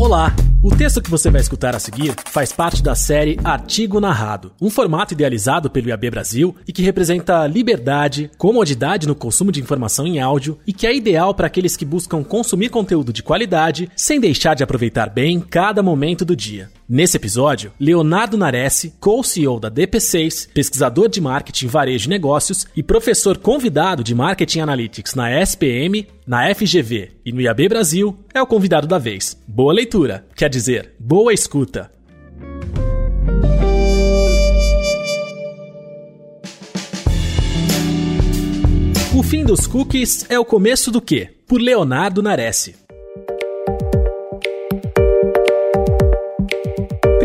Olá! O texto que você vai escutar a seguir faz parte da série Artigo Narrado, um formato idealizado pelo IAB Brasil e que representa liberdade, comodidade no consumo de informação em áudio e que é ideal para aqueles que buscam consumir conteúdo de qualidade sem deixar de aproveitar bem cada momento do dia. Nesse episódio, Leonardo Nares, co-CEO da DP6, pesquisador de marketing, varejo e negócios e professor convidado de Marketing Analytics na SPM, na FGV e no IAB Brasil, é o convidado da vez. Boa leitura, quer dizer, boa escuta. O fim dos cookies é o começo do quê? Por Leonardo Nares.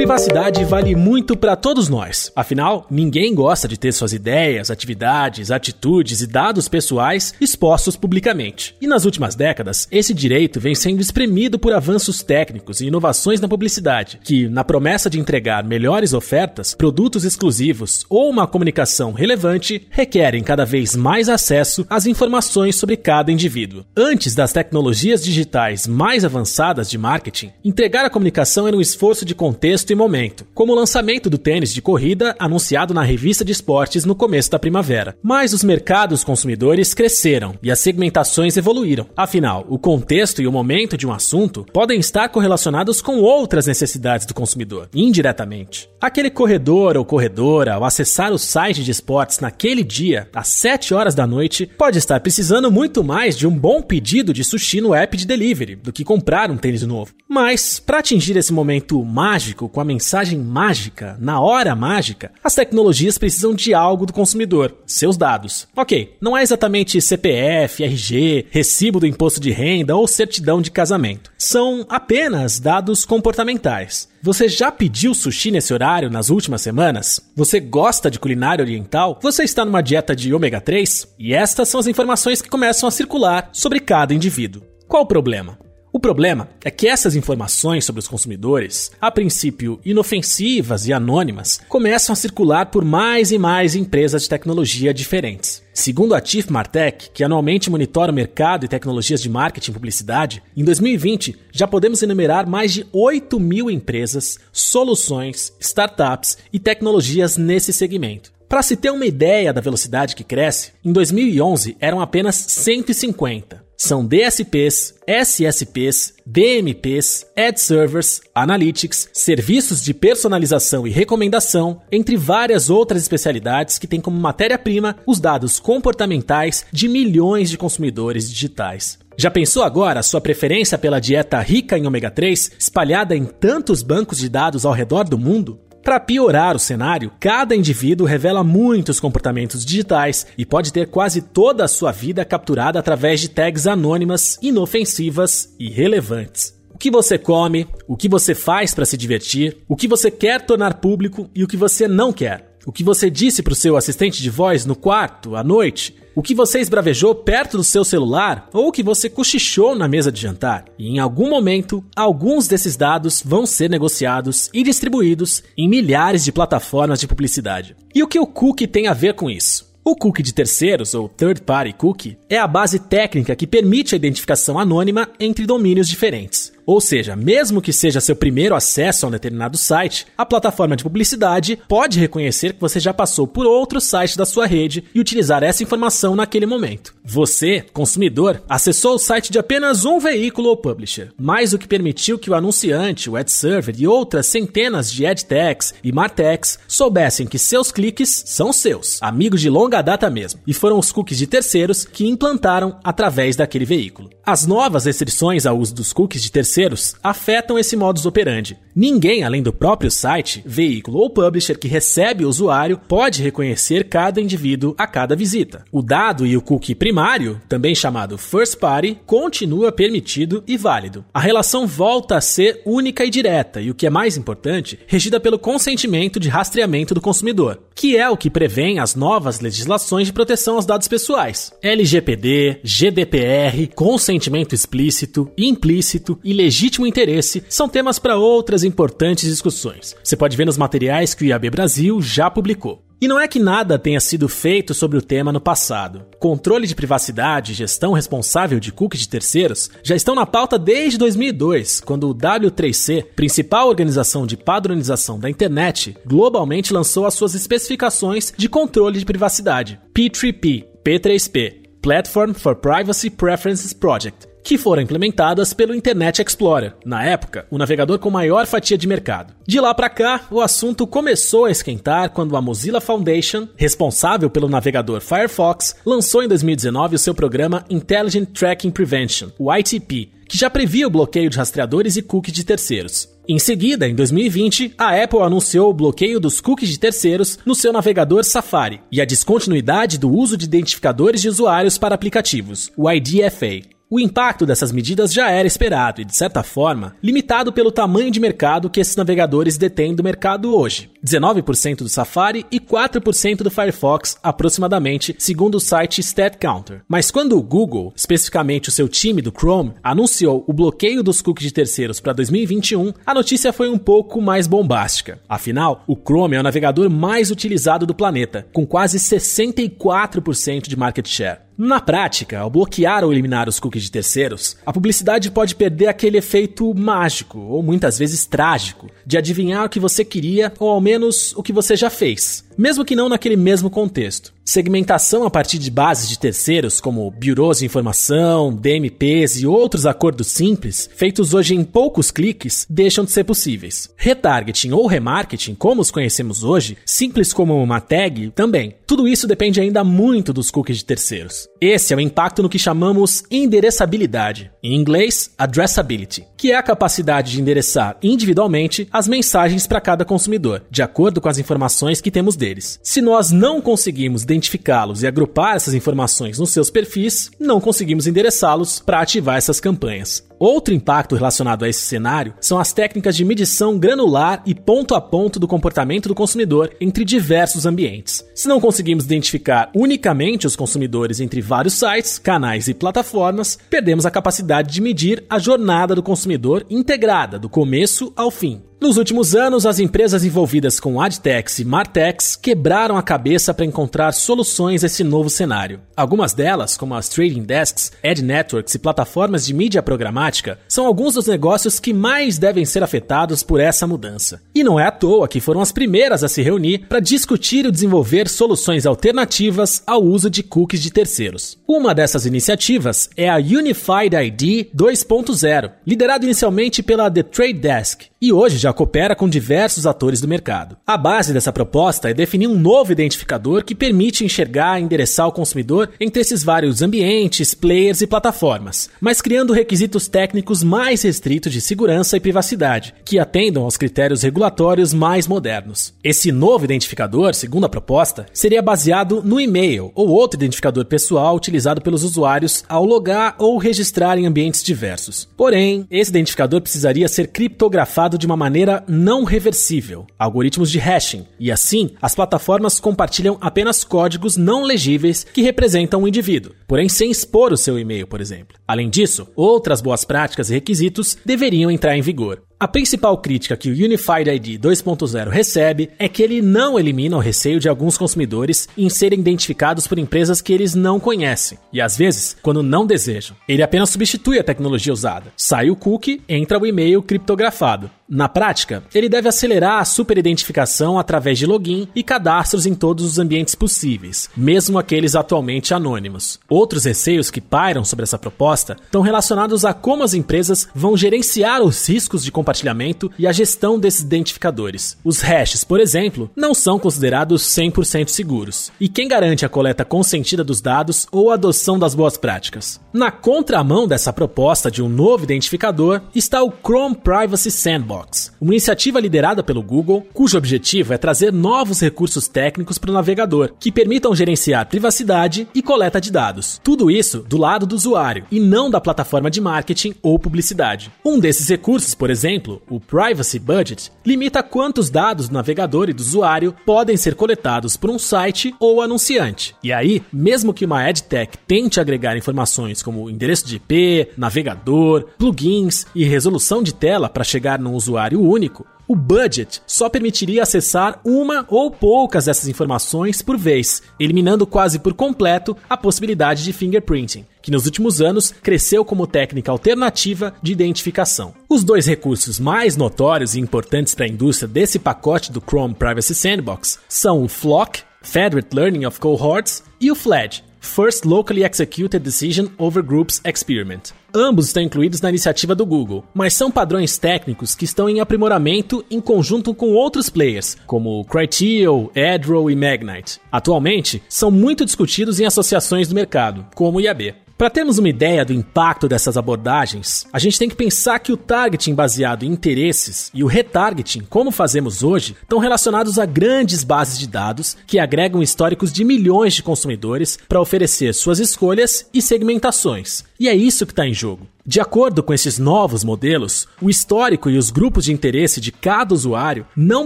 Privacidade vale muito para todos nós. Afinal, ninguém gosta de ter suas ideias, atividades, atitudes e dados pessoais expostos publicamente. E nas últimas décadas, esse direito vem sendo espremido por avanços técnicos e inovações na publicidade, que, na promessa de entregar melhores ofertas, produtos exclusivos ou uma comunicação relevante, requerem cada vez mais acesso às informações sobre cada indivíduo. Antes das tecnologias digitais mais avançadas de marketing, entregar a comunicação era um esforço de contexto e momento, como o lançamento do tênis de corrida anunciado na revista de esportes no começo da primavera. Mas os mercados consumidores cresceram e as segmentações evoluíram. Afinal, o contexto e o momento de um assunto podem estar correlacionados com outras necessidades do consumidor, indiretamente. Aquele corredor ou corredora, ao acessar o site de esportes naquele dia, às 7 horas da noite, pode estar precisando muito mais de um bom pedido de sushi no app de delivery do que comprar um tênis novo. Mas, para atingir esse momento mágico com a mensagem mágica, na hora mágica, as tecnologias precisam de algo do consumidor, seus dados. Ok, não é exatamente CPF, RG, recibo do imposto de renda ou certidão de casamento. São apenas dados comportamentais. Você já pediu sushi nesse horário nas últimas semanas? Você gosta de culinária oriental? Você está numa dieta de ômega 3? E estas são as informações que começam a circular sobre cada indivíduo. Qual o problema? O problema é que essas informações sobre os consumidores, a princípio inofensivas e anônimas, começam a circular por mais e mais empresas de tecnologia diferentes. Segundo a Chief Martech, que anualmente monitora o mercado e tecnologias de marketing e publicidade, em 2020 já podemos enumerar mais de 8 mil empresas, soluções, startups e tecnologias nesse segmento. Para se ter uma ideia da velocidade que cresce, em 2011 eram apenas 150. São DSPs, SSPs, DMPs, Ad Servers, Analytics, serviços de personalização e recomendação, entre várias outras especialidades que têm como matéria-prima os dados comportamentais de milhões de consumidores digitais. Já pensou agora sua preferência pela dieta rica em ômega 3 espalhada em tantos bancos de dados ao redor do mundo? Para piorar o cenário, cada indivíduo revela muitos comportamentos digitais e pode ter quase toda a sua vida capturada através de tags anônimas, inofensivas e relevantes. O que você come, o que você faz para se divertir, o que você quer tornar público e o que você não quer. O que você disse para o seu assistente de voz no quarto, à noite, o que você esbravejou perto do seu celular ou o que você cochichou na mesa de jantar. E em algum momento, alguns desses dados vão ser negociados e distribuídos em milhares de plataformas de publicidade. E o que o cookie tem a ver com isso? O cookie de terceiros, ou third party cookie, é a base técnica que permite a identificação anônima entre domínios diferentes. Ou seja, mesmo que seja seu primeiro acesso a um determinado site, a plataforma de publicidade pode reconhecer que você já passou por outro site da sua rede e utilizar essa informação naquele momento. Você, consumidor, acessou o site de apenas um veículo ou publisher, mas o que permitiu que o anunciante, o ad server e outras centenas de ad techs e martechs soubessem que seus cliques são seus, amigos de longa data mesmo, e foram os cookies de terceiros que implantaram através daquele veículo. As novas restrições ao uso dos cookies de terceiros afetam esse modus operandi. Ninguém, além do próprio site, veículo ou publisher que recebe o usuário, pode reconhecer cada indivíduo a cada visita. O dado e o cookie primário, também chamado first party, continua permitido e válido. A relação volta a ser única e direta e, o que é mais importante, regida pelo consentimento de rastreamento do consumidor, que é o que prevê as novas legislações de proteção aos dados pessoais. LGPD, GDPR, consentimento explícito, implícito e legítimo interesse são temas para outras importantes discussões. Você pode ver nos materiais que o IAB Brasil já publicou. E não é que nada tenha sido feito sobre o tema no passado. Controle de privacidade e gestão responsável de cookies de terceiros já estão na pauta desde 2002, quando o W3C, principal organização de padronização da internet, globalmente lançou as suas especificações de controle de privacidade, P3P, P3P, Platform for Privacy Preferences Project, que foram implementadas pelo Internet Explorer, na época, o navegador com maior fatia de mercado. De lá para cá, o assunto começou a esquentar quando a Mozilla Foundation, responsável pelo navegador Firefox, lançou em 2019 o seu programa Intelligent Tracking Prevention, o ITP, que já previa o bloqueio de rastreadores e cookies de terceiros. Em seguida, em 2020, a Apple anunciou o bloqueio dos cookies de terceiros no seu navegador Safari e a descontinuidade do uso de identificadores de usuários para aplicativos, o IDFA. O impacto dessas medidas já era esperado e, de certa forma, limitado pelo tamanho de mercado que esses navegadores detêm do mercado hoje. 19% do Safari e 4% do Firefox, aproximadamente, segundo o site StatCounter. Mas quando o Google, especificamente o seu time do Chrome, anunciou o bloqueio dos cookies de terceiros para 2021, a notícia foi um pouco mais bombástica. Afinal, o Chrome é o navegador mais utilizado do planeta, com quase 64% de market share. Na prática, ao bloquear ou eliminar os cookies de terceiros, a publicidade pode perder aquele efeito mágico, ou muitas vezes trágico, de adivinhar o que você queria ou ao menos o que você já fez mesmo que não naquele mesmo contexto. Segmentação a partir de bases de terceiros, como bureaus de informação, DMPs e outros acordos simples, feitos hoje em poucos cliques, deixam de ser possíveis. Retargeting ou remarketing, como os conhecemos hoje, simples como uma tag, também. Tudo isso depende ainda muito dos cookies de terceiros. Esse é o impacto no que chamamos endereçabilidade, em inglês, addressability, que é a capacidade de endereçar individualmente as mensagens para cada consumidor, de acordo com as informações que temos deles. Se nós não conseguimos identificá-los e agrupar essas informações nos seus perfis, não conseguimos endereçá-los para ativar essas campanhas. Outro impacto relacionado a esse cenário são as técnicas de medição granular e ponto a ponto do comportamento do consumidor entre diversos ambientes. Se não conseguimos identificar unicamente os consumidores entre vários sites, canais e plataformas, perdemos a capacidade de medir a jornada do consumidor integrada, do começo ao fim. Nos últimos anos, as empresas envolvidas com AdTechs e MarTechs quebraram a cabeça para encontrar soluções a esse novo cenário. Algumas delas, como as trading desks, ad networks e plataformas de mídia programática, são alguns dos negócios que mais devem ser afetados por essa mudança. E não é à toa que foram as primeiras a se reunir para discutir e desenvolver soluções alternativas ao uso de cookies de terceiros. Uma dessas iniciativas é a Unified ID 2.0, liderada inicialmente pela The Trade Desk, e hoje já coopera com diversos atores do mercado. A base dessa proposta é definir um novo identificador que permite enxergar e endereçar o consumidor entre esses vários ambientes, players e plataformas, mas criando requisitos técnicos mais restritos de segurança e privacidade, que atendam aos critérios regulatórios mais modernos. Esse novo identificador, segundo a proposta, seria baseado no e-mail ou outro identificador pessoal utilizado pelos usuários ao logar ou registrar em ambientes diversos. Porém, esse identificador precisaria ser criptografado de uma maneira não reversível, algoritmos de hashing, e assim as plataformas compartilham apenas códigos não legíveis que representam um indivíduo, porém sem expor o seu e-mail, por exemplo. Além disso, outras boas práticas e requisitos deveriam entrar em vigor. A principal crítica que o Unified ID 2.0 recebe é que ele não elimina o receio de alguns consumidores em serem identificados por empresas que eles não conhecem, e às vezes, quando não desejam. Ele apenas substitui a tecnologia usada. Sai o cookie, entra o e-mail criptografado. Na prática, ele deve acelerar a superidentificação através de login e cadastros em todos os ambientes possíveis, mesmo aqueles atualmente anônimos. Outros receios que pairam sobre essa proposta estão relacionados a como as empresas vão gerenciar os riscos de compartilhamento e a gestão desses identificadores. Os hashes, por exemplo, não são considerados 100% seguros. E quem garante a coleta consentida dos dados ou a adoção das boas práticas? Na contramão dessa proposta de um novo identificador está o Chrome Privacy Sandbox uma iniciativa liderada pelo Google, cujo objetivo é trazer novos recursos técnicos para o navegador, que permitam gerenciar privacidade e coleta de dados. Tudo isso do lado do usuário e não da plataforma de marketing ou publicidade. Um desses recursos, por exemplo, o Privacy Budget, limita quantos dados do navegador e do usuário podem ser coletados por um site ou anunciante. E aí, mesmo que uma EdTech tente agregar informações como endereço de IP, navegador, plugins e resolução de tela para chegar num usuário único, O budget só permitiria acessar uma ou poucas dessas informações por vez, eliminando quase por completo a possibilidade de fingerprinting que nos últimos anos cresceu como técnica alternativa de identificação. Os dois recursos mais notórios e importantes para a indústria desse pacote do Chrome Privacy Sandbox são o FLOC, Federated Learning of Cohorts, e o FLED, First Locally Executed Decision Over Groups Experiment. Ambos estão incluídos na iniciativa do Google, mas são padrões técnicos que estão em aprimoramento em conjunto com outros players, como Criteo, Adro e Magnite. Atualmente, são muito discutidos em associações do mercado, como o IAB. Para termos uma ideia do impacto dessas abordagens, a gente tem que pensar que o targeting baseado em interesses e o retargeting, como fazemos hoje, estão relacionados a grandes bases de dados que agregam históricos de milhões de consumidores para oferecer suas escolhas e segmentações. E é isso que está em jogo. De acordo com esses novos modelos, o histórico e os grupos de interesse de cada usuário não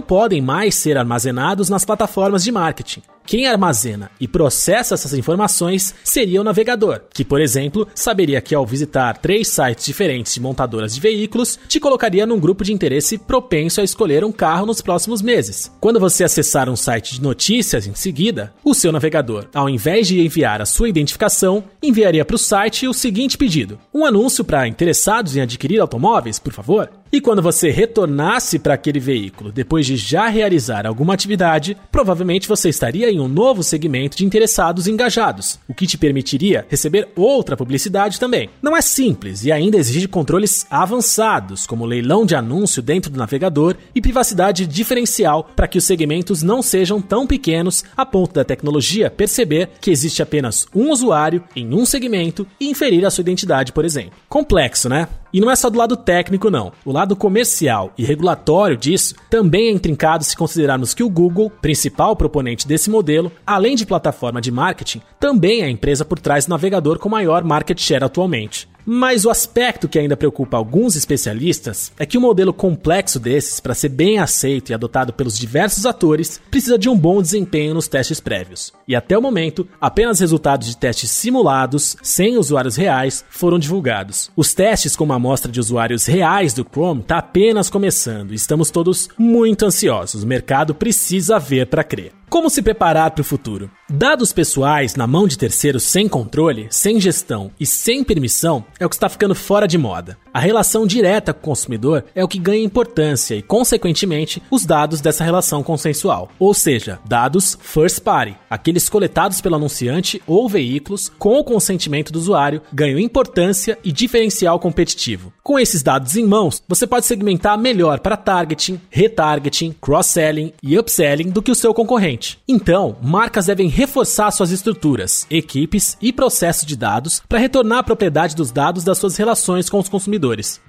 podem mais ser armazenados nas plataformas de marketing. Quem armazena e processa essas informações seria o navegador, que, por exemplo, saberia que ao visitar três sites diferentes de montadoras de veículos, te colocaria num grupo de interesse propenso a escolher um carro nos próximos meses. Quando você acessar um site de notícias em seguida, o seu navegador, ao invés de enviar a sua identificação, enviaria para o site o seguinte pedido: um anúncio para interessados em adquirir automóveis, por favor? E quando você retornasse para aquele veículo depois de já realizar alguma atividade, provavelmente você estaria em um novo segmento de interessados engajados, o que te permitiria receber outra publicidade também. Não é simples e ainda exige controles avançados, como leilão de anúncio dentro do navegador e privacidade diferencial para que os segmentos não sejam tão pequenos a ponto da tecnologia perceber que existe apenas um usuário em um segmento e inferir a sua identidade, por exemplo. Complexo, né? E não é só do lado técnico, não. O lado comercial e regulatório disso também é intrincado se considerarmos que o Google, principal proponente desse modelo, além de plataforma de marketing, também é a empresa por trás do navegador com maior market share atualmente. Mas o aspecto que ainda preocupa alguns especialistas é que um modelo complexo desses, para ser bem aceito e adotado pelos diversos atores, precisa de um bom desempenho nos testes prévios. E até o momento, apenas resultados de testes simulados, sem usuários reais, foram divulgados. Os testes com uma amostra de usuários reais do Chrome está apenas começando e estamos todos muito ansiosos. O mercado precisa ver para crer. Como se preparar para o futuro? Dados pessoais na mão de terceiros sem controle, sem gestão e sem permissão é o que está ficando fora de moda. A relação direta com o consumidor é o que ganha importância e, consequentemente, os dados dessa relação consensual. Ou seja, dados first party, aqueles coletados pelo anunciante ou veículos com o consentimento do usuário, ganham importância e diferencial competitivo. Com esses dados em mãos, você pode segmentar melhor para targeting, retargeting, cross-selling e upselling do que o seu concorrente. Então, marcas devem reforçar suas estruturas, equipes e processos de dados para retornar a propriedade dos dados das suas relações com os consumidores.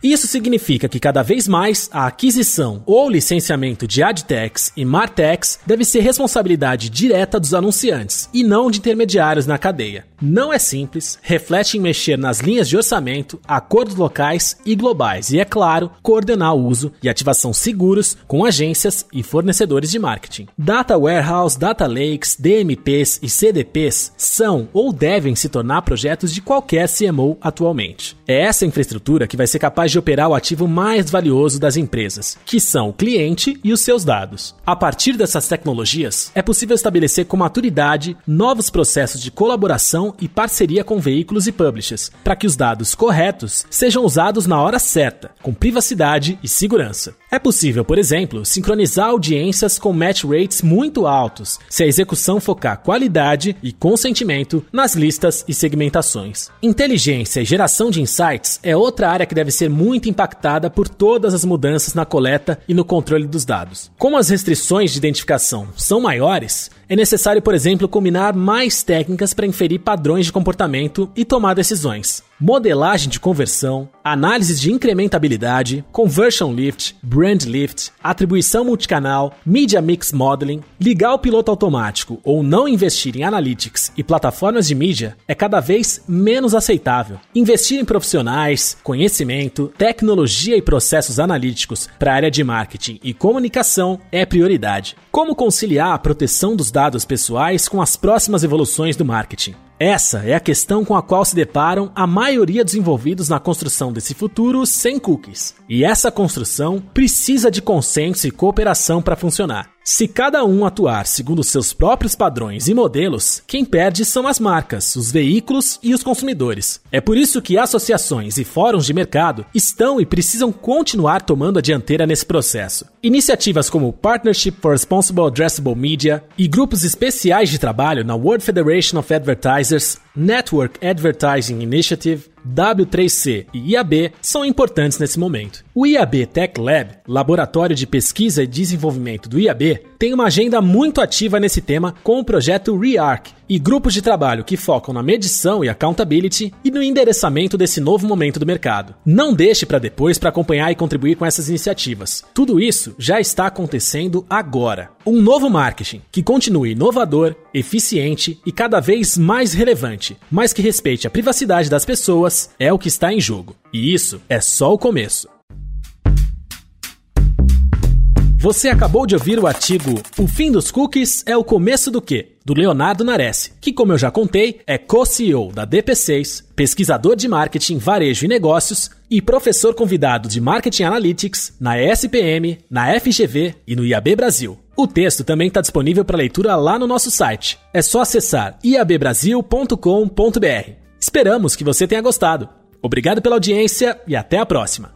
Isso significa que cada vez mais a aquisição ou licenciamento de adtechs e martechs deve ser responsabilidade direta dos anunciantes e não de intermediários na cadeia. Não é simples, reflete em mexer nas linhas de orçamento, acordos locais e globais e, é claro, coordenar o uso e ativação seguros com agências e fornecedores de marketing. Data Warehouse, Data Lakes, DMPs e CDPs são ou devem se tornar projetos de qualquer CMO atualmente. É essa infraestrutura que vai ser capaz de operar o ativo mais valioso das empresas, que são o cliente e os seus dados. A partir dessas tecnologias, é possível estabelecer com maturidade novos processos de colaboração e parceria com veículos e publishers, para que os dados corretos sejam usados na hora certa, com privacidade e segurança. É possível, por exemplo, sincronizar audiências com match rates muito altos, se a execução focar qualidade e consentimento nas listas e segmentações. Inteligência e geração de insights é outra área que deve ser muito impactada por todas as mudanças na coleta e no controle dos dados. Como as restrições de identificação são maiores, é necessário, por exemplo, combinar mais técnicas para inferir padrões de comportamento e tomar decisões. Modelagem de conversão, análise de incrementabilidade, conversion lift, brand lift, atribuição multicanal, media mix modeling, ligar o piloto automático ou não investir em analytics e plataformas de mídia é cada vez menos aceitável. Investir em profissionais, conhecimento, tecnologia e processos analíticos para a área de marketing e comunicação é prioridade. Como conciliar a proteção dos dados pessoais com as próximas evoluções do marketing? Essa é a questão com a qual se deparam a maioria dos envolvidos na construção desse futuro sem cookies. E essa construção precisa de consenso e cooperação para funcionar. Se cada um atuar segundo seus próprios padrões e modelos, quem perde são as marcas, os veículos e os consumidores. É por isso que associações e fóruns de mercado estão e precisam continuar tomando a dianteira nesse processo. Iniciativas como Partnership for Responsible Addressable Media e grupos especiais de trabalho na World Federation of Advertisers, Network Advertising Initiative, W3C e IAB são importantes nesse momento. O IAB Tech Lab, laboratório de pesquisa e desenvolvimento do IAB, tem uma agenda muito ativa nesse tema com o projeto REARC e grupos de trabalho que focam na medição e accountability e no endereçamento desse novo momento do mercado. Não deixe para depois para acompanhar e contribuir com essas iniciativas. Tudo isso já está acontecendo agora. Um novo marketing que continue inovador, eficiente e cada vez mais relevante, mas que respeite a privacidade das pessoas é o que está em jogo. E isso é só o começo. Você acabou de ouvir o artigo O fim dos cookies é o começo do quê? Do Leonardo Nares, que, como eu já contei, é co-CEO da DP6, pesquisador de marketing, varejo e negócios e professor convidado de Marketing Analytics na ESPM, na FGV e no IAB Brasil. O texto também está disponível para leitura lá no nosso site. É só acessar iabbrasil.com.br. Esperamos que você tenha gostado. Obrigado pela audiência e até a próxima.